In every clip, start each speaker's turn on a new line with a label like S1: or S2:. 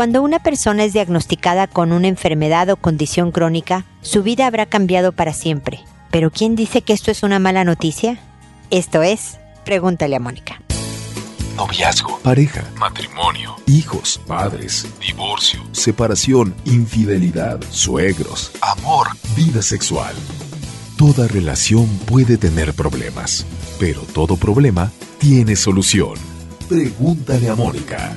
S1: Cuando una persona es diagnosticada con una enfermedad o condición crónica, su vida habrá cambiado para siempre. Pero ¿quién dice que esto es una mala noticia? Esto es, pregúntale a Mónica.
S2: Noviazgo, pareja, matrimonio, hijos, padres, divorcio, separación, infidelidad, suegros, amor, vida sexual. Toda relación puede tener problemas, pero todo problema tiene solución. Pregúntale a Mónica.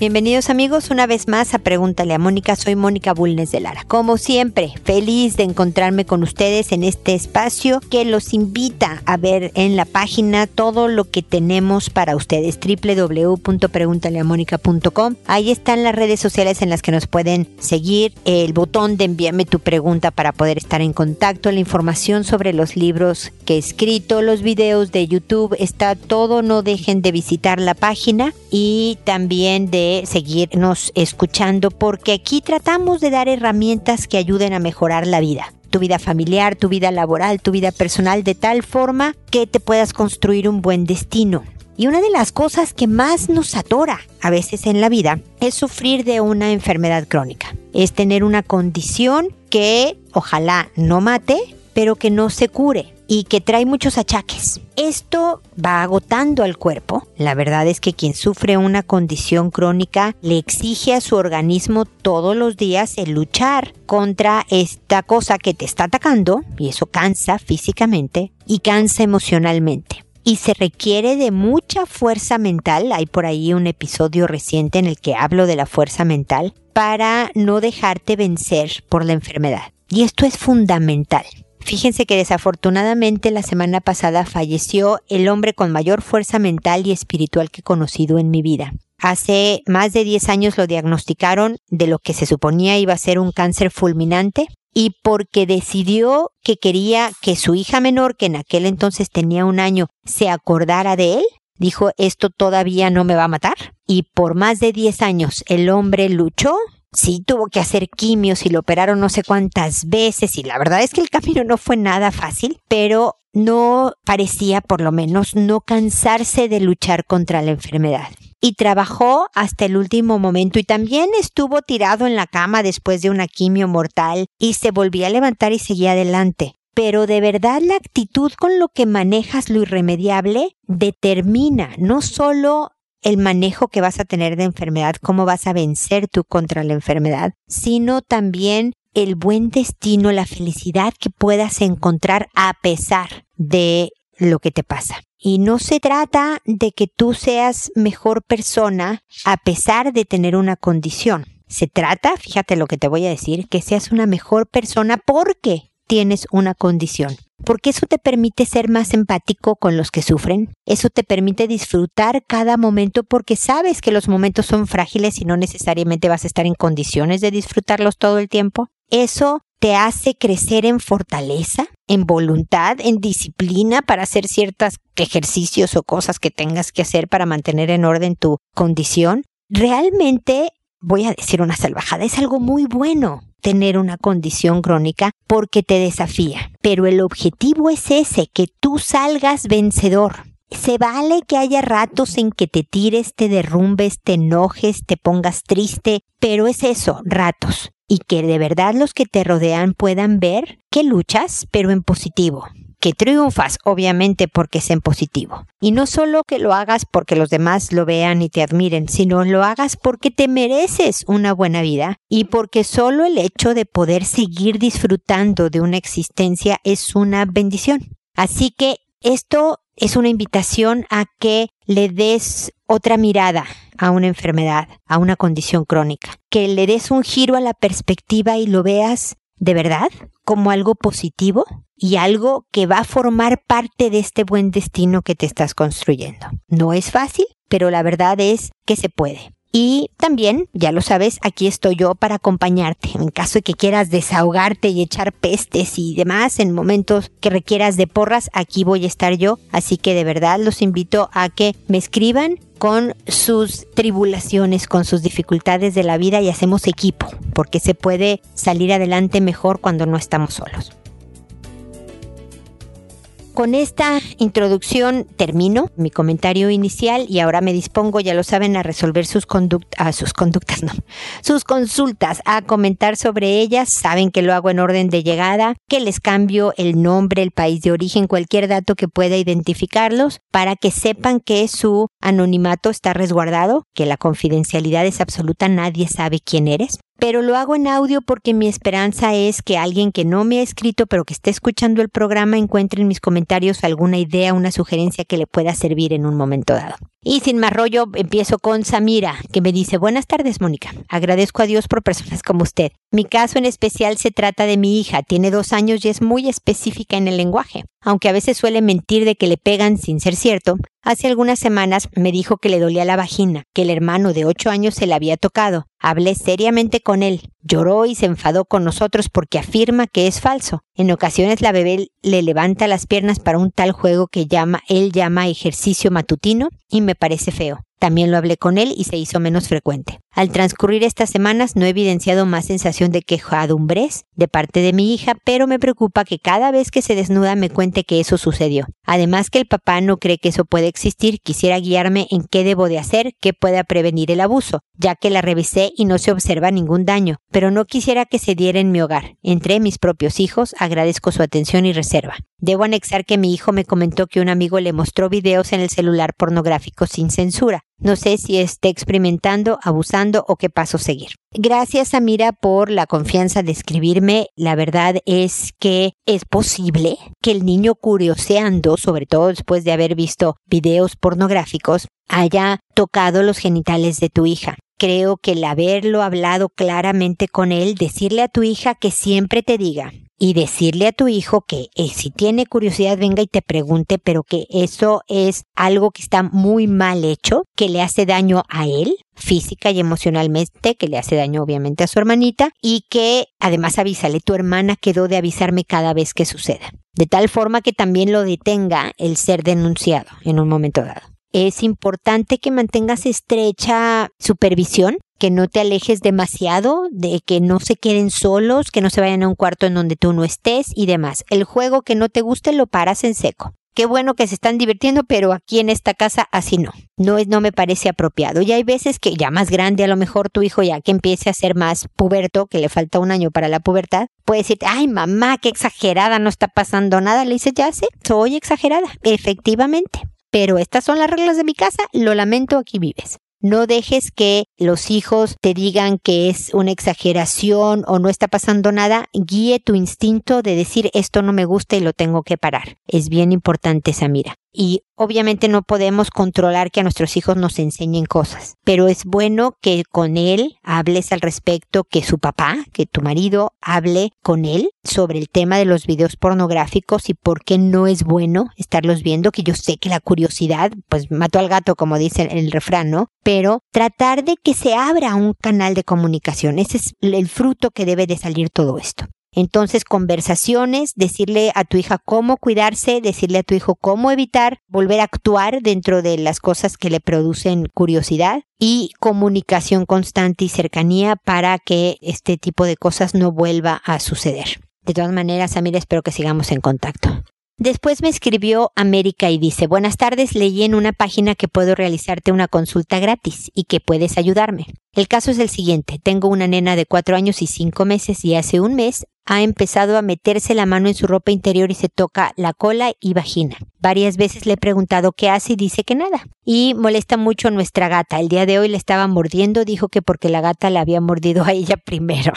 S1: Bienvenidos amigos una vez más a Pregúntale a Mónica, soy Mónica Bulnes de Lara. Como siempre, feliz de encontrarme con ustedes en este espacio que los invita a ver en la página todo lo que tenemos para ustedes, www.preguntaleamónica.com. Ahí están las redes sociales en las que nos pueden seguir, el botón de envíame tu pregunta para poder estar en contacto, la información sobre los libros que he escrito, los videos de YouTube, está todo, no dejen de visitar la página y también de seguirnos escuchando porque aquí tratamos de dar herramientas que ayuden a mejorar la vida tu vida familiar, tu vida laboral, tu vida personal, de tal forma que te puedas construir un buen destino. Y una de las cosas que más nos atora a veces en la vida es sufrir de una enfermedad crónica. Es tener una condición que ojalá no mate, pero que no se cure y que trae muchos achaques. Esto va agotando al cuerpo. La verdad es que quien sufre una condición crónica le exige a su organismo todos los días el luchar contra esta cosa que te está atacando y eso cansa físicamente y cansa emocionalmente y se requiere de mucha fuerza mental. Hay por ahí un episodio reciente en el que hablo de la fuerza mental para no dejarte vencer por la enfermedad. Y esto es fundamental. Fíjense que desafortunadamente la semana pasada falleció el hombre con mayor fuerza mental y espiritual que he conocido en mi vida. Hace más de 10 años lo diagnosticaron de lo que se suponía iba a ser un cáncer fulminante y porque decidió que quería que su hija menor, que en aquel entonces tenía un año, se acordara de él, dijo esto todavía no me va a matar. Y por más de 10 años el hombre luchó, Sí, tuvo que hacer quimios y lo operaron no sé cuántas veces y la verdad es que el camino no fue nada fácil, pero no parecía por lo menos no cansarse de luchar contra la enfermedad. Y trabajó hasta el último momento y también estuvo tirado en la cama después de una quimio mortal y se volvía a levantar y seguía adelante pero de verdad la actitud con lo que manejas lo irremediable determina no solo el manejo que vas a tener de enfermedad, cómo vas a vencer tú contra la enfermedad, sino también el buen destino, la felicidad que puedas encontrar a pesar de lo que te pasa. Y no se trata de que tú seas mejor persona a pesar de tener una condición. Se trata, fíjate lo que te voy a decir, que seas una mejor persona porque tienes una condición porque eso te permite ser más empático con los que sufren, eso te permite disfrutar cada momento porque sabes que los momentos son frágiles y no necesariamente vas a estar en condiciones de disfrutarlos todo el tiempo. Eso te hace crecer en fortaleza, en voluntad, en disciplina para hacer ciertos ejercicios o cosas que tengas que hacer para mantener en orden tu condición. Realmente, voy a decir una salvajada, es algo muy bueno tener una condición crónica porque te desafía. Pero el objetivo es ese, que tú salgas vencedor. Se vale que haya ratos en que te tires, te derrumbes, te enojes, te pongas triste, pero es eso, ratos. Y que de verdad los que te rodean puedan ver que luchas, pero en positivo, que triunfas, obviamente porque es en positivo. Y no solo que lo hagas porque los demás lo vean y te admiren, sino lo hagas porque te mereces una buena vida y porque solo el hecho de poder seguir disfrutando de una existencia es una bendición. Así que esto es una invitación a que le des otra mirada a una enfermedad, a una condición crónica, que le des un giro a la perspectiva y lo veas de verdad como algo positivo y algo que va a formar parte de este buen destino que te estás construyendo. No es fácil, pero la verdad es que se puede. Y también, ya lo sabes, aquí estoy yo para acompañarte en caso de que quieras desahogarte y echar pestes y demás en momentos que requieras de porras, aquí voy a estar yo. Así que de verdad los invito a que me escriban con sus tribulaciones, con sus dificultades de la vida y hacemos equipo, porque se puede salir adelante mejor cuando no estamos solos con esta introducción termino mi comentario inicial y ahora me dispongo, ya lo saben, a resolver sus conductas, sus conductas, no, sus consultas, a comentar sobre ellas. Saben que lo hago en orden de llegada, que les cambio el nombre, el país de origen, cualquier dato que pueda identificarlos para que sepan que su anonimato está resguardado, que la confidencialidad es absoluta, nadie sabe quién eres pero lo hago en audio porque mi esperanza es que alguien que no me ha escrito pero que esté escuchando el programa encuentre en mis comentarios alguna idea, una sugerencia que le pueda servir en un momento dado. Y sin más rollo, empiezo con Samira, que me dice, buenas tardes, Mónica. Agradezco a Dios por personas como usted. Mi caso en especial se trata de mi hija, tiene dos años y es muy específica en el lenguaje. Aunque a veces suele mentir de que le pegan sin ser cierto, hace algunas semanas me dijo que le dolía la vagina, que el hermano de ocho años se la había tocado. Hablé seriamente con él, lloró y se enfadó con nosotros porque afirma que es falso. En ocasiones la bebé le levanta las piernas para un tal juego que llama, él llama ejercicio matutino y me parece feo. También lo hablé con él y se hizo menos frecuente. Al transcurrir estas semanas no he evidenciado más sensación de quejadumbres de parte de mi hija, pero me preocupa que cada vez que se desnuda me cuente que eso sucedió. Además que el papá no cree que eso puede existir, quisiera guiarme en qué debo de hacer que pueda prevenir el abuso, ya que la revisé y no se observa ningún daño, pero no quisiera que se diera en mi hogar. Entre mis propios hijos agradezco su atención y reserva. Debo anexar que mi hijo me comentó que un amigo le mostró videos en el celular pornográfico sin censura. No sé si esté experimentando, abusando o qué paso seguir. Gracias, Amira, por la confianza de escribirme. La verdad es que es posible que el niño curioseando, sobre todo después de haber visto videos pornográficos, haya tocado los genitales de tu hija. Creo que el haberlo hablado claramente con él, decirle a tu hija que siempre te diga, y decirle a tu hijo que eh, si tiene curiosidad venga y te pregunte, pero que eso es algo que está muy mal hecho, que le hace daño a él física y emocionalmente, que le hace daño obviamente a su hermanita y que además avísale, tu hermana quedó de avisarme cada vez que suceda, de tal forma que también lo detenga el ser denunciado en un momento dado. Es importante que mantengas estrecha supervisión que no te alejes demasiado, de que no se queden solos, que no se vayan a un cuarto en donde tú no estés y demás. El juego que no te guste lo paras en seco. Qué bueno que se están divirtiendo, pero aquí en esta casa así no. No es, no me parece apropiado. Y hay veces que ya más grande, a lo mejor tu hijo ya que empiece a ser más puberto, que le falta un año para la pubertad, puede decirte, ay mamá, qué exagerada, no está pasando nada. Le dices, ya sé, soy exagerada, efectivamente. Pero estas son las reglas de mi casa, lo lamento, aquí vives. No dejes que los hijos te digan que es una exageración o no está pasando nada. Guíe tu instinto de decir esto no me gusta y lo tengo que parar. Es bien importante esa mira y obviamente no podemos controlar que a nuestros hijos nos enseñen cosas, pero es bueno que con él hables al respecto, que su papá, que tu marido hable con él sobre el tema de los videos pornográficos y por qué no es bueno estarlos viendo, que yo sé que la curiosidad pues mató al gato como dice el refrán, ¿no? Pero tratar de que se abra un canal de comunicación, ese es el fruto que debe de salir todo esto. Entonces, conversaciones, decirle a tu hija cómo cuidarse, decirle a tu hijo cómo evitar volver a actuar dentro de las cosas que le producen curiosidad y comunicación constante y cercanía para que este tipo de cosas no vuelva a suceder. De todas maneras, Amir, espero que sigamos en contacto. Después me escribió América y dice, buenas tardes, leí en una página que puedo realizarte una consulta gratis y que puedes ayudarme. El caso es el siguiente, tengo una nena de cuatro años y cinco meses y hace un mes ha empezado a meterse la mano en su ropa interior y se toca la cola y vagina. Varias veces le he preguntado qué hace y dice que nada. Y molesta mucho a nuestra gata. El día de hoy le estaba mordiendo, dijo que porque la gata la había mordido a ella primero.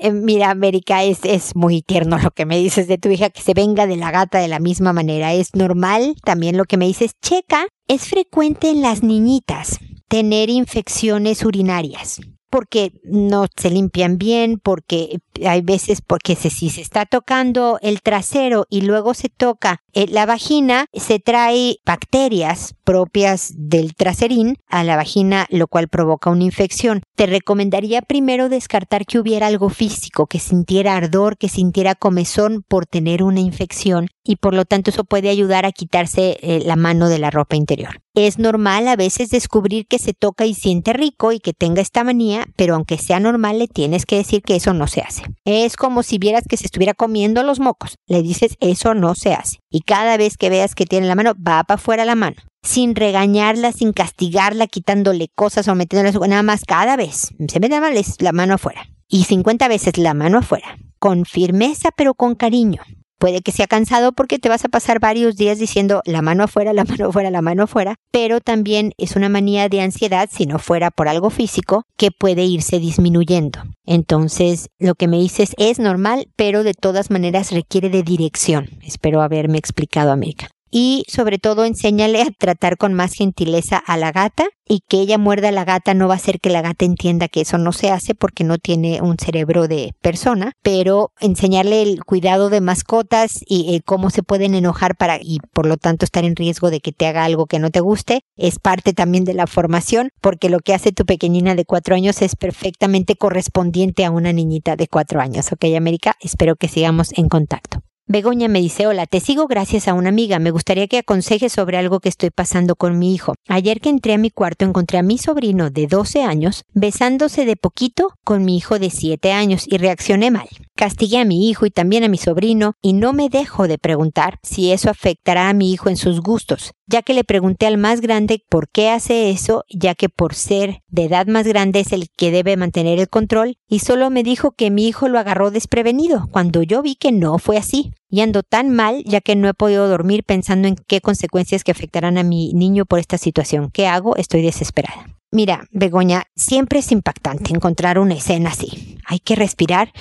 S1: Eh, mira, América, es, es muy tierno lo que me dices de tu hija, que se venga de la gata de la misma manera. Es normal también lo que me dices, checa, es frecuente en las niñitas tener infecciones urinarias porque no se limpian bien, porque hay veces porque si se está tocando el trasero y luego se toca eh, la vagina, se trae bacterias propias del traserín a la vagina, lo cual provoca una infección. Te recomendaría primero descartar que hubiera algo físico, que sintiera ardor, que sintiera comezón por tener una infección y por lo tanto eso puede ayudar a quitarse eh, la mano de la ropa interior. Es normal a veces descubrir que se toca y siente rico y que tenga esta manía, pero aunque sea normal le tienes que decir que eso no se hace. Es como si vieras que se estuviera comiendo los mocos. Le dices eso no se hace. Y cada vez que veas que tiene la mano, va para afuera la mano sin regañarla, sin castigarla, quitándole cosas o metiéndole nada más cada vez. Se mete la mano afuera. Y 50 veces la mano afuera. Con firmeza pero con cariño. Puede que sea cansado porque te vas a pasar varios días diciendo la mano afuera, la mano afuera, la mano afuera, pero también es una manía de ansiedad, si no fuera por algo físico, que puede irse disminuyendo. Entonces, lo que me dices es normal, pero de todas maneras requiere de dirección. Espero haberme explicado, América y sobre todo enséñale a tratar con más gentileza a la gata y que ella muerda a la gata no va a hacer que la gata entienda que eso no se hace porque no tiene un cerebro de persona, pero enseñarle el cuidado de mascotas y eh, cómo se pueden enojar para y por lo tanto estar en riesgo de que te haga algo que no te guste es parte también de la formación porque lo que hace tu pequeñina de cuatro años es perfectamente correspondiente a una niñita de cuatro años. Ok, América, espero que sigamos en contacto. Begoña me dice, hola, te sigo gracias a una amiga. Me gustaría que aconsejes sobre algo que estoy pasando con mi hijo. Ayer que entré a mi cuarto encontré a mi sobrino de 12 años besándose de poquito con mi hijo de 7 años y reaccioné mal. Castigué a mi hijo y también a mi sobrino y no me dejo de preguntar si eso afectará a mi hijo en sus gustos ya que le pregunté al más grande por qué hace eso, ya que por ser de edad más grande es el que debe mantener el control, y solo me dijo que mi hijo lo agarró desprevenido, cuando yo vi que no fue así. Y ando tan mal ya que no he podido dormir pensando en qué consecuencias que afectarán a mi niño por esta situación. ¿Qué hago? Estoy desesperada. Mira, Begoña, siempre es impactante encontrar una escena así. Hay que respirar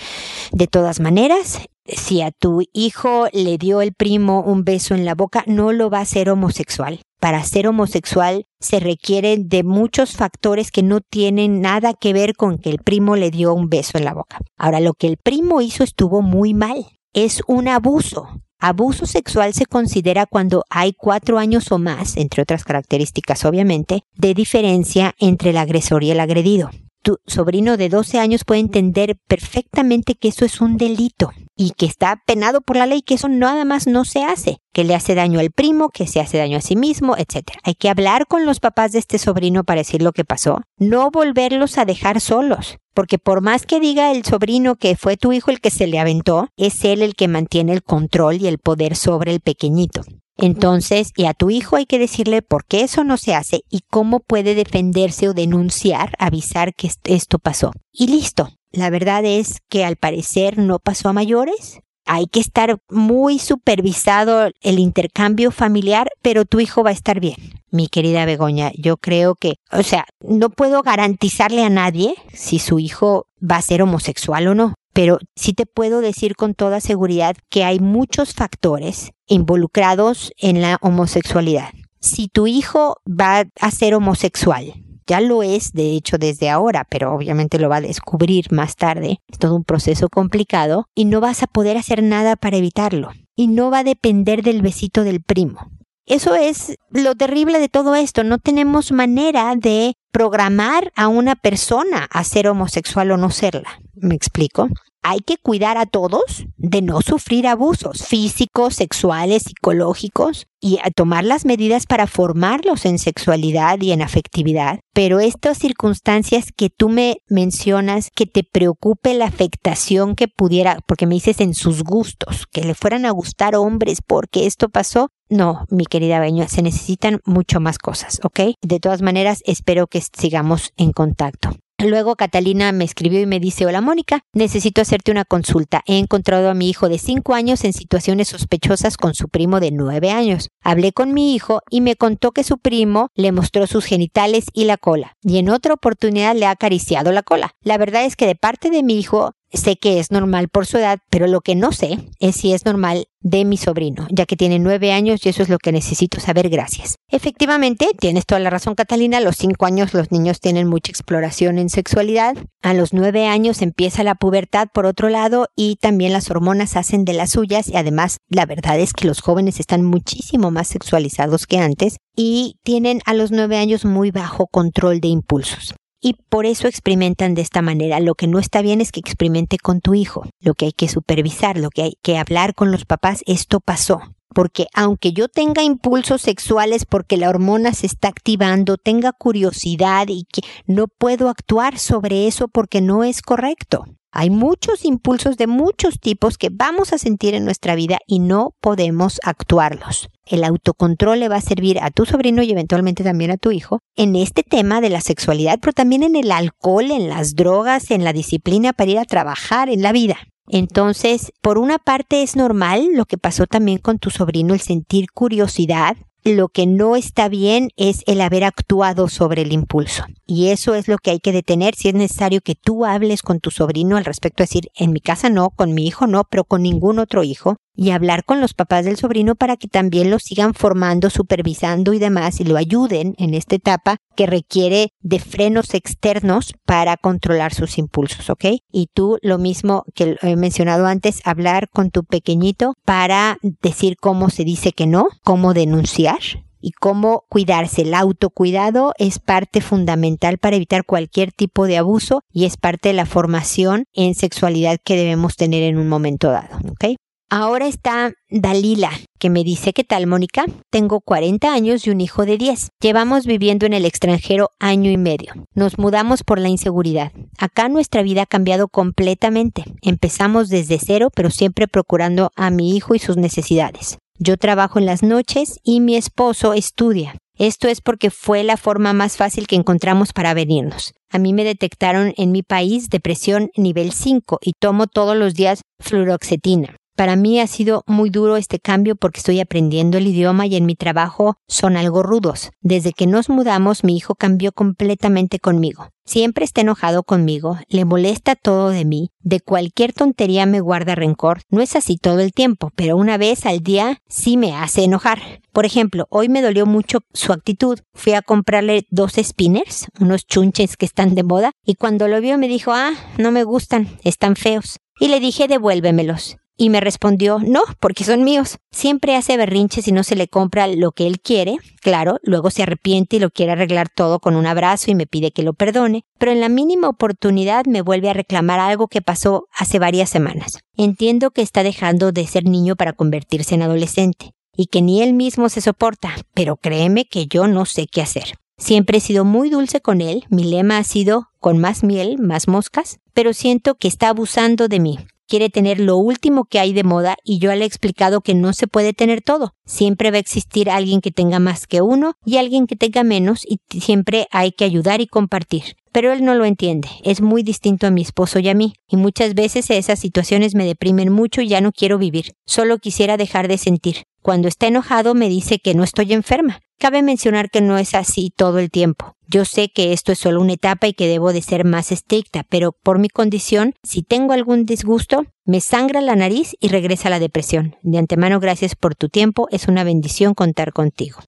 S1: de todas maneras si a tu hijo le dio el primo un beso en la boca, no lo va a ser homosexual. Para ser homosexual se requieren de muchos factores que no tienen nada que ver con que el primo le dio un beso en la boca. Ahora, lo que el primo hizo estuvo muy mal. Es un abuso. Abuso sexual se considera cuando hay cuatro años o más, entre otras características obviamente, de diferencia entre el agresor y el agredido tu sobrino de 12 años puede entender perfectamente que eso es un delito y que está penado por la ley, que eso nada más no se hace, que le hace daño al primo, que se hace daño a sí mismo, etc. Hay que hablar con los papás de este sobrino para decir lo que pasó, no volverlos a dejar solos, porque por más que diga el sobrino que fue tu hijo el que se le aventó, es él el que mantiene el control y el poder sobre el pequeñito. Entonces, y a tu hijo hay que decirle por qué eso no se hace y cómo puede defenderse o denunciar, avisar que esto pasó. Y listo. La verdad es que al parecer no pasó a mayores. Hay que estar muy supervisado el intercambio familiar, pero tu hijo va a estar bien. Mi querida Begoña, yo creo que, o sea, no puedo garantizarle a nadie si su hijo va a ser homosexual o no pero sí te puedo decir con toda seguridad que hay muchos factores involucrados en la homosexualidad. Si tu hijo va a ser homosexual, ya lo es, de hecho, desde ahora, pero obviamente lo va a descubrir más tarde. Es todo un proceso complicado y no vas a poder hacer nada para evitarlo. Y no va a depender del besito del primo. Eso es lo terrible de todo esto. No tenemos manera de programar a una persona a ser homosexual o no serla. ¿Me explico? Hay que cuidar a todos de no sufrir abusos físicos, sexuales, psicológicos y a tomar las medidas para formarlos en sexualidad y en afectividad. Pero estas circunstancias que tú me mencionas, que te preocupe la afectación que pudiera, porque me dices en sus gustos, que le fueran a gustar hombres porque esto pasó, no, mi querida Beño, se necesitan mucho más cosas, ¿ok? De todas maneras, espero que sigamos en contacto. Luego Catalina me escribió y me dice, hola Mónica, necesito hacerte una consulta. He encontrado a mi hijo de 5 años en situaciones sospechosas con su primo de 9 años. Hablé con mi hijo y me contó que su primo le mostró sus genitales y la cola, y en otra oportunidad le ha acariciado la cola. La verdad es que de parte de mi hijo Sé que es normal por su edad, pero lo que no sé es si es normal de mi sobrino, ya que tiene nueve años y eso es lo que necesito saber. Gracias. Efectivamente, tienes toda la razón, Catalina. A los cinco años los niños tienen mucha exploración en sexualidad. A los nueve años empieza la pubertad, por otro lado, y también las hormonas hacen de las suyas. Y además, la verdad es que los jóvenes están muchísimo más sexualizados que antes y tienen a los nueve años muy bajo control de impulsos y por eso experimentan de esta manera. Lo que no está bien es que experimente con tu hijo. Lo que hay que supervisar, lo que hay que hablar con los papás, esto pasó. porque aunque yo tenga impulsos sexuales porque la hormona se está activando, tenga curiosidad y que no puedo actuar sobre eso porque no es correcto. Hay muchos impulsos de muchos tipos que vamos a sentir en nuestra vida y no podemos actuarlos. El autocontrol le va a servir a tu sobrino y eventualmente también a tu hijo en este tema de la sexualidad, pero también en el alcohol, en las drogas, en la disciplina para ir a trabajar, en la vida. Entonces, por una parte es normal lo que pasó también con tu sobrino, el sentir curiosidad, lo que no está bien es el haber actuado sobre el impulso. Y eso es lo que hay que detener. Si es necesario que tú hables con tu sobrino al respecto, decir, en mi casa no, con mi hijo no, pero con ningún otro hijo, y hablar con los papás del sobrino para que también lo sigan formando, supervisando y demás, y lo ayuden en esta etapa que requiere de frenos externos para controlar sus impulsos, ¿ok? Y tú lo mismo que he mencionado antes, hablar con tu pequeñito para decir cómo se dice que no, cómo denunciar y cómo cuidarse. El autocuidado es parte fundamental para evitar cualquier tipo de abuso y es parte de la formación en sexualidad que debemos tener en un momento dado. ¿ok? Ahora está Dalila, que me dice, ¿qué tal, Mónica? Tengo 40 años y un hijo de 10. Llevamos viviendo en el extranjero año y medio. Nos mudamos por la inseguridad. Acá nuestra vida ha cambiado completamente. Empezamos desde cero, pero siempre procurando a mi hijo y sus necesidades. Yo trabajo en las noches y mi esposo estudia. Esto es porque fue la forma más fácil que encontramos para venirnos. A mí me detectaron en mi país depresión nivel 5 y tomo todos los días fluoxetina. Para mí ha sido muy duro este cambio porque estoy aprendiendo el idioma y en mi trabajo son algo rudos. Desde que nos mudamos mi hijo cambió completamente conmigo. Siempre está enojado conmigo, le molesta todo de mí, de cualquier tontería me guarda rencor. No es así todo el tiempo, pero una vez al día sí me hace enojar. Por ejemplo, hoy me dolió mucho su actitud. Fui a comprarle dos spinners, unos chunches que están de moda, y cuando lo vio me dijo, ah, no me gustan, están feos. Y le dije, devuélvemelos. Y me respondió, no, porque son míos. Siempre hace berrinches y no se le compra lo que él quiere. Claro, luego se arrepiente y lo quiere arreglar todo con un abrazo y me pide que lo perdone. Pero en la mínima oportunidad me vuelve a reclamar algo que pasó hace varias semanas. Entiendo que está dejando de ser niño para convertirse en adolescente y que ni él mismo se soporta, pero créeme que yo no sé qué hacer. Siempre he sido muy dulce con él, mi lema ha sido con más miel, más moscas, pero siento que está abusando de mí quiere tener lo último que hay de moda y yo le he explicado que no se puede tener todo. Siempre va a existir alguien que tenga más que uno y alguien que tenga menos y siempre hay que ayudar y compartir. Pero él no lo entiende, es muy distinto a mi esposo y a mí, y muchas veces esas situaciones me deprimen mucho y ya no quiero vivir, solo quisiera dejar de sentir. Cuando está enojado me dice que no estoy enferma, Cabe mencionar que no es así todo el tiempo. Yo sé que esto es solo una etapa y que debo de ser más estricta, pero por mi condición, si tengo algún disgusto, me sangra la nariz y regresa la depresión. De antemano, gracias por tu tiempo, es una bendición contar contigo.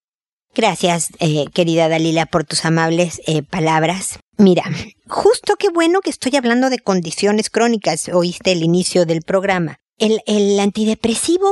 S1: Gracias, eh, querida Dalila, por tus amables eh, palabras. Mira, justo qué bueno que estoy hablando de condiciones crónicas, oíste el inicio del programa. El, el antidepresivo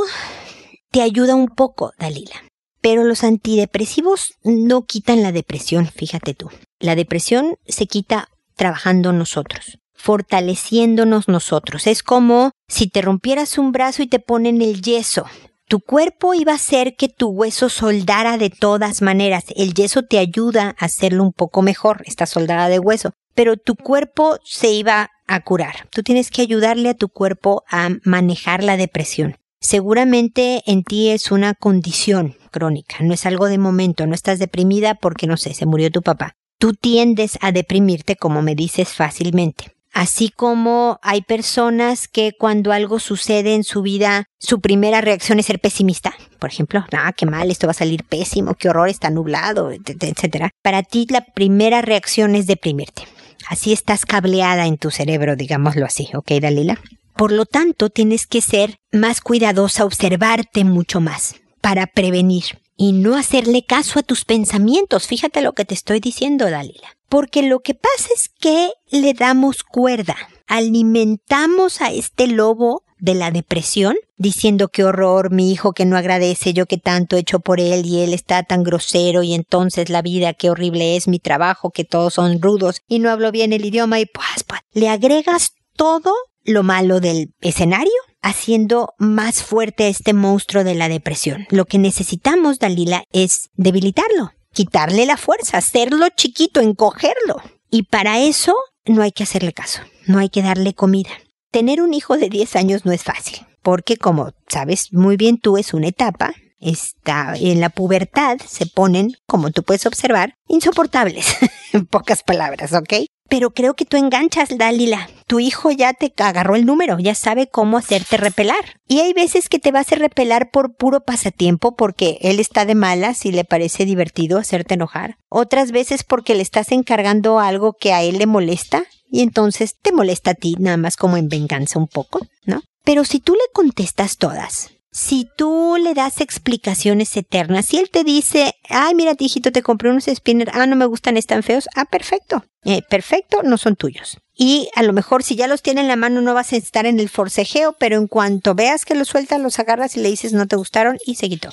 S1: te ayuda un poco, Dalila pero los antidepresivos no quitan la depresión, fíjate tú. La depresión se quita trabajando nosotros, fortaleciéndonos nosotros. Es como si te rompieras un brazo y te ponen el yeso. Tu cuerpo iba a hacer que tu hueso soldara de todas maneras. El yeso te ayuda a hacerlo un poco mejor, esta soldada de hueso. Pero tu cuerpo se iba a curar. Tú tienes que ayudarle a tu cuerpo a manejar la depresión. Seguramente en ti es una condición crónica, no es algo de momento, no estás deprimida porque no sé, se murió tu papá. Tú tiendes a deprimirte como me dices fácilmente. Así como hay personas que cuando algo sucede en su vida, su primera reacción es ser pesimista. Por ejemplo, ah, qué mal, esto va a salir pésimo, qué horror, está nublado, etc. Para ti la primera reacción es deprimirte. Así estás cableada en tu cerebro, digámoslo así, ¿ok, Dalila? Por lo tanto, tienes que ser más cuidadosa, observarte mucho más para prevenir y no hacerle caso a tus pensamientos. Fíjate lo que te estoy diciendo, Dalila. Porque lo que pasa es que le damos cuerda, alimentamos a este lobo de la depresión, diciendo qué horror, mi hijo que no agradece, yo que tanto he hecho por él y él está tan grosero y entonces la vida, qué horrible es mi trabajo, que todos son rudos y no hablo bien el idioma y pues, pues le agregas todo lo malo del escenario haciendo más fuerte este monstruo de la depresión. Lo que necesitamos, Dalila, es debilitarlo, quitarle la fuerza, hacerlo chiquito, encogerlo. Y para eso no hay que hacerle caso, no hay que darle comida. Tener un hijo de 10 años no es fácil, porque como sabes muy bien tú, es una etapa está en la pubertad se ponen, como tú puedes observar, insoportables, en pocas palabras, ¿ok? Pero creo que tú enganchas, Dalila. Tu hijo ya te agarró el número, ya sabe cómo hacerte repelar. Y hay veces que te vas a repelar por puro pasatiempo porque él está de malas y le parece divertido hacerte enojar. Otras veces porque le estás encargando algo que a él le molesta y entonces te molesta a ti nada más como en venganza un poco, ¿no? Pero si tú le contestas todas, si tú le das explicaciones eternas, si él te dice, ay, mira, hijito, te compré unos spinners, ah, no me gustan, están feos, ah, perfecto, eh, perfecto, no son tuyos. Y a lo mejor si ya los tiene en la mano no vas a estar en el forcejeo, pero en cuanto veas que los sueltas, los agarras y le dices no te gustaron y se quitó.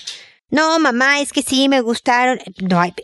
S1: No, mamá, es que sí me gustaron. No hay,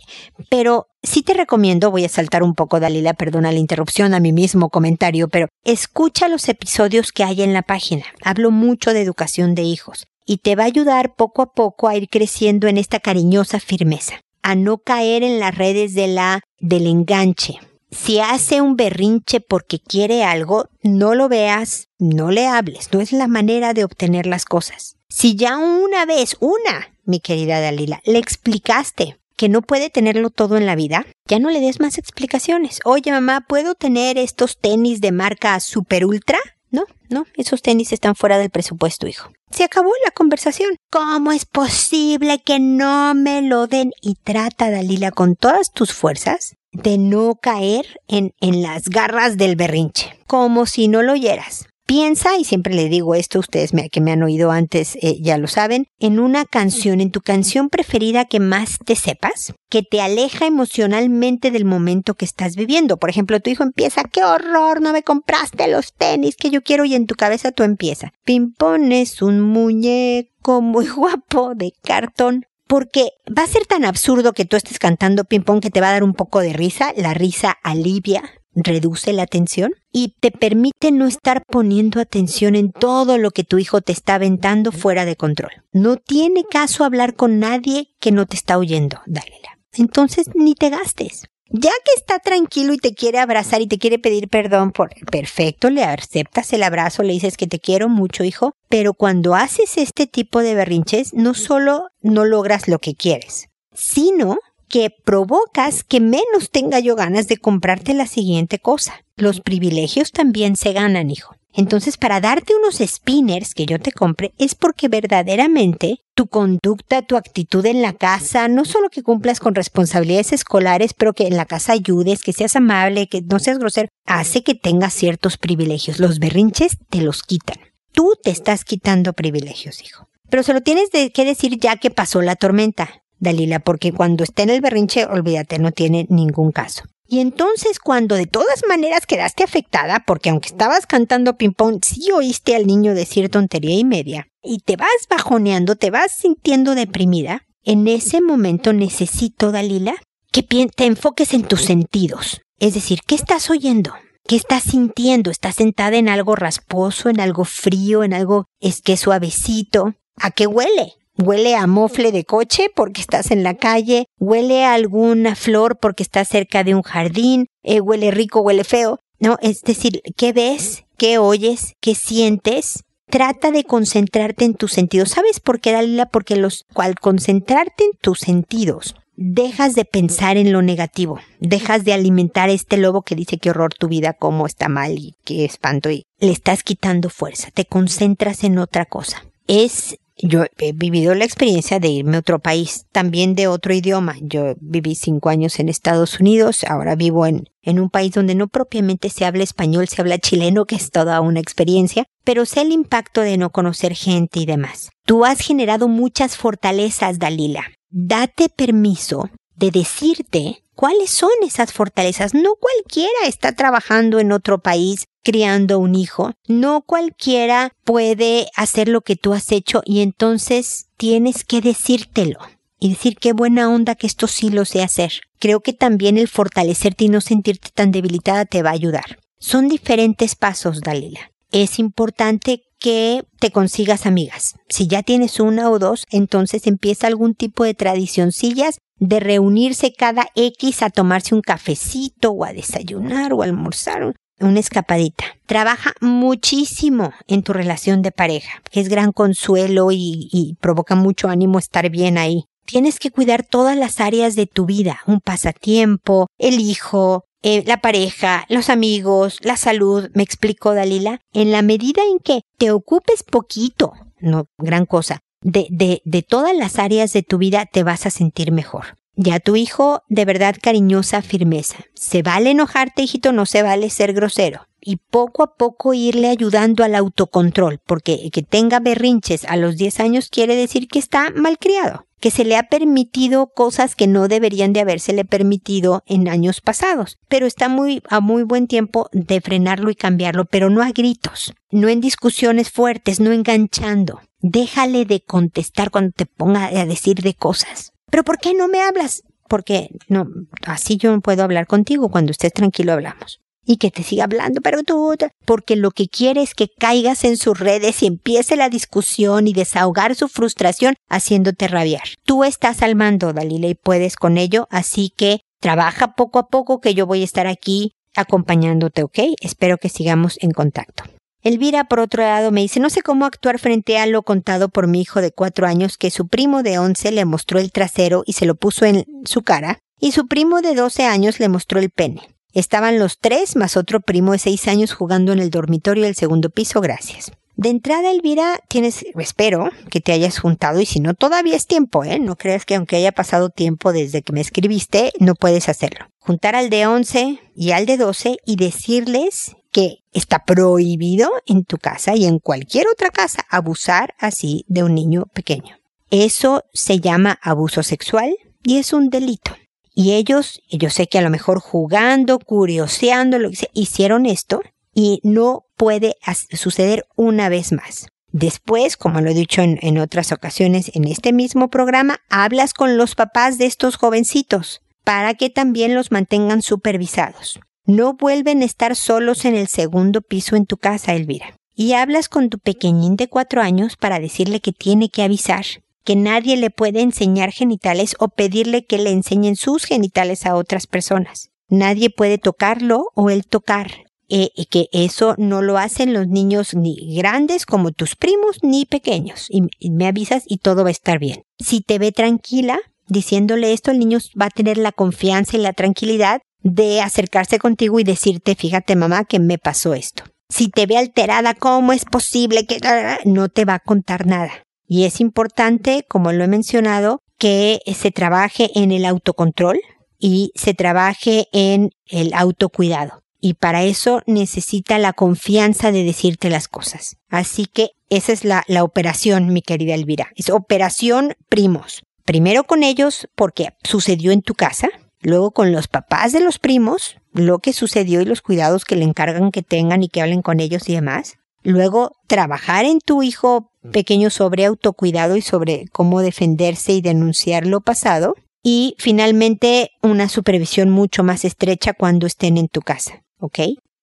S1: pero sí te recomiendo, voy a saltar un poco, Dalila, perdona la interrupción a mi mismo comentario, pero escucha los episodios que hay en la página. Hablo mucho de educación de hijos y te va a ayudar poco a poco a ir creciendo en esta cariñosa firmeza, a no caer en las redes de la del enganche. Si hace un berrinche porque quiere algo, no lo veas, no le hables, no es la manera de obtener las cosas. Si ya una vez, una, mi querida Dalila, le explicaste que no puede tenerlo todo en la vida, ya no le des más explicaciones. Oye, mamá, ¿puedo tener estos tenis de marca Super Ultra? No, no, esos tenis están fuera del presupuesto, hijo. Se acabó la conversación. ¿Cómo es posible que no me lo den? Y trata, Dalila, con todas tus fuerzas de no caer en, en las garras del berrinche, como si no lo oyeras. Piensa, y siempre le digo esto, ustedes que me han oído antes eh, ya lo saben, en una canción, en tu canción preferida que más te sepas, que te aleja emocionalmente del momento que estás viviendo. Por ejemplo, tu hijo empieza, qué horror, no me compraste los tenis que yo quiero y en tu cabeza tú empieza. Pimpón es un muñeco muy guapo de cartón porque va a ser tan absurdo que tú estés cantando ping pong que te va a dar un poco de risa, la risa alivia reduce la atención y te permite no estar poniendo atención en todo lo que tu hijo te está aventando fuera de control. No tiene caso hablar con nadie que no te está oyendo, dálela. Entonces ni te gastes. Ya que está tranquilo y te quiere abrazar y te quiere pedir perdón por perfecto, le aceptas el abrazo, le dices que te quiero mucho, hijo, pero cuando haces este tipo de berrinches, no solo no logras lo que quieres, sino que provocas que menos tenga yo ganas de comprarte la siguiente cosa. Los privilegios también se ganan, hijo. Entonces, para darte unos spinners que yo te compre es porque verdaderamente tu conducta, tu actitud en la casa, no solo que cumplas con responsabilidades escolares, pero que en la casa ayudes, que seas amable, que no seas grosero, hace que tengas ciertos privilegios. Los berrinches te los quitan. Tú te estás quitando privilegios, hijo. Pero se lo tienes que decir ya que pasó la tormenta. Dalila, porque cuando esté en el berrinche, olvídate, no tiene ningún caso. Y entonces cuando de todas maneras quedaste afectada, porque aunque estabas cantando ping-pong, sí oíste al niño decir tontería y media, y te vas bajoneando, te vas sintiendo deprimida, en ese momento necesito, Dalila, que te enfoques en tus sentidos. Es decir, ¿qué estás oyendo? ¿Qué estás sintiendo? ¿Estás sentada en algo rasposo, en algo frío, en algo es que suavecito? ¿A qué huele? Huele a mofle de coche porque estás en la calle, huele a alguna flor porque estás cerca de un jardín, eh, huele rico, huele feo. No, es decir, ¿qué ves? ¿Qué oyes? ¿Qué sientes? Trata de concentrarte en tus sentidos. ¿Sabes por qué, Dalila? Porque los, al concentrarte en tus sentidos, dejas de pensar en lo negativo, dejas de alimentar este lobo que dice que horror tu vida, cómo está mal y qué espanto y le estás quitando fuerza, te concentras en otra cosa. Es yo he vivido la experiencia de irme a otro país, también de otro idioma. Yo viví cinco años en Estados Unidos, ahora vivo en, en un país donde no propiamente se habla español, se habla chileno, que es toda una experiencia, pero sé el impacto de no conocer gente y demás. Tú has generado muchas fortalezas, Dalila. Date permiso de decirte cuáles son esas fortalezas. No cualquiera está trabajando en otro país criando un hijo. No cualquiera puede hacer lo que tú has hecho y entonces tienes que decírtelo y decir qué buena onda que esto sí lo sé hacer. Creo que también el fortalecerte y no sentirte tan debilitada te va a ayudar. Son diferentes pasos, Dalila. Es importante que te consigas amigas. Si ya tienes una o dos, entonces empieza algún tipo de tradicioncillas de reunirse cada X a tomarse un cafecito o a desayunar o a almorzar, una escapadita. Trabaja muchísimo en tu relación de pareja, que es gran consuelo y, provoca mucho ánimo estar bien ahí. Tienes que cuidar todas las áreas de tu vida, un pasatiempo, el hijo, eh, la pareja, los amigos, la salud, me explicó Dalila, en la medida en que te ocupes poquito, no gran cosa, de, de, de todas las áreas de tu vida, te vas a sentir mejor. Ya tu hijo, de verdad cariñosa firmeza. Se vale enojarte, hijito, no se vale ser grosero. Y poco a poco irle ayudando al autocontrol, porque que tenga berrinches a los 10 años quiere decir que está malcriado que se le ha permitido cosas que no deberían de habérsele permitido en años pasados, pero está muy a muy buen tiempo de frenarlo y cambiarlo, pero no a gritos, no en discusiones fuertes, no enganchando. Déjale de contestar cuando te ponga a decir de cosas. Pero ¿por qué no me hablas? Porque no, así yo no puedo hablar contigo, cuando estés tranquilo hablamos y que te siga hablando, pero tú, porque lo que quiere es que caigas en sus redes y empiece la discusión y desahogar su frustración haciéndote rabiar. Tú estás al mando, Dalila, y puedes con ello, así que trabaja poco a poco que yo voy a estar aquí acompañándote, ¿ok? Espero que sigamos en contacto. Elvira, por otro lado, me dice, no sé cómo actuar frente a lo contado por mi hijo de cuatro años que su primo de once le mostró el trasero y se lo puso en su cara, y su primo de doce años le mostró el pene. Estaban los tres más otro primo de seis años jugando en el dormitorio del segundo piso, gracias. De entrada, Elvira, tienes, espero que te hayas juntado y si no, todavía es tiempo, ¿eh? No creas que aunque haya pasado tiempo desde que me escribiste, no puedes hacerlo. Juntar al de 11 y al de 12 y decirles que está prohibido en tu casa y en cualquier otra casa abusar así de un niño pequeño. Eso se llama abuso sexual y es un delito. Y ellos, yo sé que a lo mejor jugando, curioseando, lo que hicieron esto y no puede suceder una vez más. Después, como lo he dicho en, en, otras ocasiones en este mismo programa, hablas con los papás de estos jovencitos para que también los mantengan supervisados. No vuelven a estar solos en el segundo piso en tu casa, Elvira. Y hablas con tu pequeñín de cuatro años para decirle que tiene que avisar que nadie le puede enseñar genitales o pedirle que le enseñen sus genitales a otras personas. Nadie puede tocarlo o él tocar. Eh, y que eso no lo hacen los niños ni grandes como tus primos ni pequeños. Y me avisas y todo va a estar bien. Si te ve tranquila, diciéndole esto, el niño va a tener la confianza y la tranquilidad de acercarse contigo y decirte, fíjate mamá, que me pasó esto. Si te ve alterada, ¿cómo es posible que no te va a contar nada? Y es importante, como lo he mencionado, que se trabaje en el autocontrol y se trabaje en el autocuidado. Y para eso necesita la confianza de decirte las cosas. Así que esa es la, operación, mi querida Elvira. Es operación primos. Primero con ellos porque sucedió en tu casa, luego con los papás de los primos, lo que sucedió y los cuidados que le encargan que tengan y que hablen con ellos y demás. Luego, trabajar en tu hijo pequeño sobre autocuidado y sobre cómo defenderse y denunciar lo pasado. Y finalmente, una supervisión mucho más estrecha cuando estén en tu casa. ¿Ok?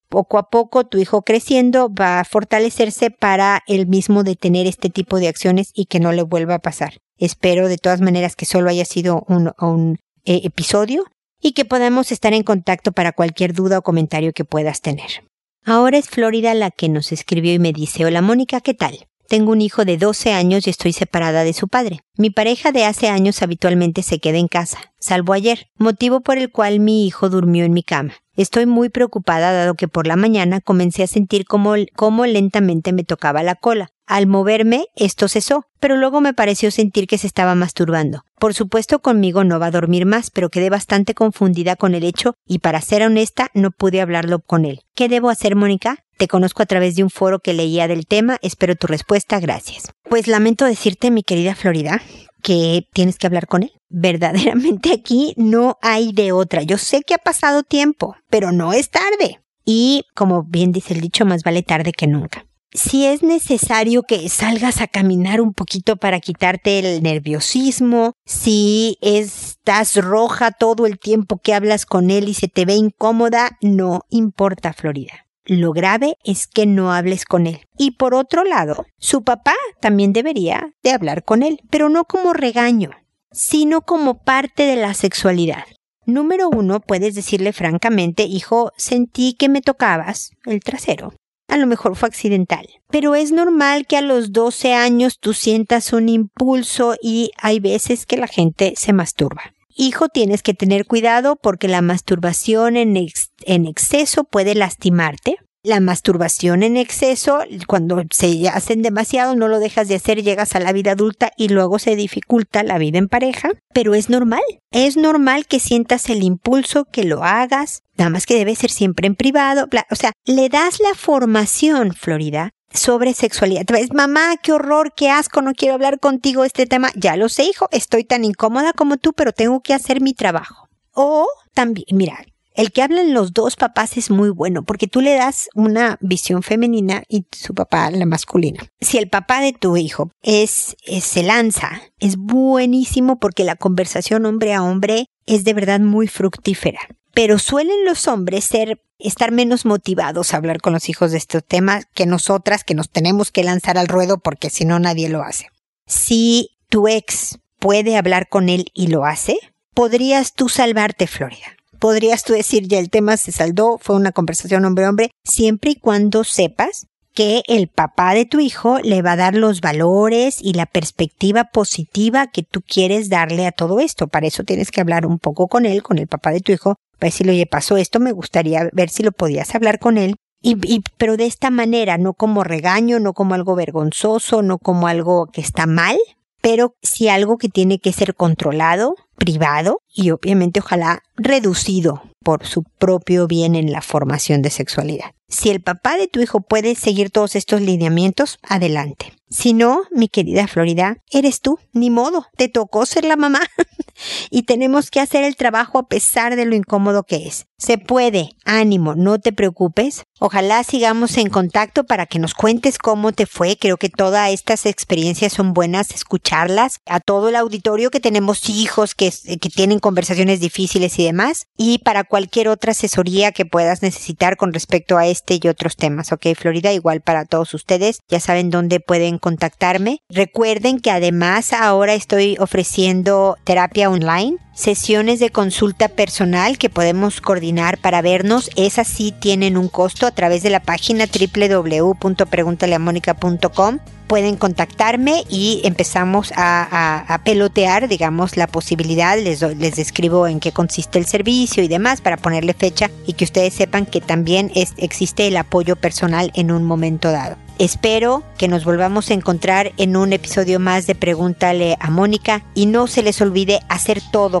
S1: Poco a poco tu hijo creciendo va a fortalecerse para él mismo detener este tipo de acciones y que no le vuelva a pasar. Espero de todas maneras que solo haya sido un, un eh, episodio y que podamos estar en contacto para cualquier duda o comentario que puedas tener. Ahora es Florida la que nos escribió y me dice, hola Mónica, ¿qué tal? Tengo un hijo de 12 años y estoy separada de su padre. Mi pareja de hace años habitualmente se queda en casa, salvo ayer, motivo por el cual mi hijo durmió en mi cama. Estoy muy preocupada dado que por la mañana comencé a sentir como, como lentamente me tocaba la cola. Al moverme, esto cesó, pero luego me pareció sentir que se estaba masturbando. Por supuesto conmigo no va a dormir más, pero quedé bastante confundida con el hecho y para ser honesta no pude hablarlo con él. ¿Qué debo hacer, Mónica? Te conozco a través de un foro que leía del tema, espero tu respuesta, gracias. Pues lamento decirte, mi querida Florida, que tienes que hablar con él. Verdaderamente aquí no hay de otra. Yo sé que ha pasado tiempo, pero no es tarde. Y como bien dice el dicho, más vale tarde que nunca si es necesario que salgas a caminar un poquito para quitarte el nerviosismo, si estás roja todo el tiempo que hablas con él y se te ve incómoda, no importa, Florida. Lo grave es que no hables con él. Y por otro lado, su papá también debería de hablar con él, pero no como regaño, sino como parte de la sexualidad. Número uno, puedes decirle francamente, hijo, sentí que me tocabas el trasero. A lo mejor fue accidental. Pero es normal que a los 12 años tú sientas un impulso y hay veces que la gente se masturba. Hijo, tienes que tener cuidado porque la masturbación en, en exceso puede lastimarte. La masturbación en exceso, cuando se hacen demasiado, no lo dejas de hacer, llegas a la vida adulta y luego se dificulta la vida en pareja, pero es normal. Es normal que sientas el impulso, que lo hagas, nada más que debe ser siempre en privado. O sea, le das la formación, Florida, sobre sexualidad. Ves, mamá, qué horror, qué asco, no quiero hablar contigo de este tema. Ya lo sé, hijo, estoy tan incómoda como tú, pero tengo que hacer mi trabajo. O también, mira, el que hablan los dos papás es muy bueno porque tú le das una visión femenina y su papá la masculina. Si el papá de tu hijo es, se lanza, es buenísimo porque la conversación hombre a hombre es de verdad muy fructífera. Pero suelen los hombres ser estar menos motivados a hablar con los hijos de estos temas que nosotras que nos tenemos que lanzar al ruedo porque si no nadie lo hace. Si tu ex puede hablar con él y lo hace, podrías tú salvarte, Florida podrías tú decir ya el tema se saldó, fue una conversación hombre-hombre, siempre y cuando sepas que el papá de tu hijo le va a dar los valores y la perspectiva positiva que tú quieres darle a todo esto. Para eso tienes que hablar un poco con él, con el papá de tu hijo, para decirle, oye, pasó esto, me gustaría ver si lo podías hablar con él. Y, y, pero de esta manera, no como regaño, no como algo vergonzoso, no como algo que está mal, pero sí algo que tiene que ser controlado, privado y obviamente ojalá reducido por su propio bien en la formación de sexualidad. Si el papá de tu hijo puede seguir todos estos lineamientos, adelante. Si no, mi querida Florida, eres tú, ni modo, te tocó ser la mamá y tenemos que hacer el trabajo a pesar de lo incómodo que es. Se puede, ánimo, no te preocupes. Ojalá sigamos en contacto para que nos cuentes cómo te fue. Creo que todas estas experiencias son buenas escucharlas. A todo el auditorio que tenemos hijos que, que tienen conversaciones difíciles y demás. Y para cualquier otra asesoría que puedas necesitar con respecto a este y otros temas. Ok, Florida, igual para todos ustedes. Ya saben dónde pueden contactarme. Recuerden que además ahora estoy ofreciendo terapia online sesiones de consulta personal que podemos coordinar para vernos. Esas sí tienen un costo a través de la página www.preguntaleamónica.com. Pueden contactarme y empezamos a, pelotear, digamos, la posibilidad. Les, les describo en qué consiste el servicio y demás para ponerle fecha y que ustedes sepan que también existe el apoyo personal en un momento dado. Espero que nos volvamos a encontrar en un episodio más de Pregúntale a Mónica y no se les olvide hacer todo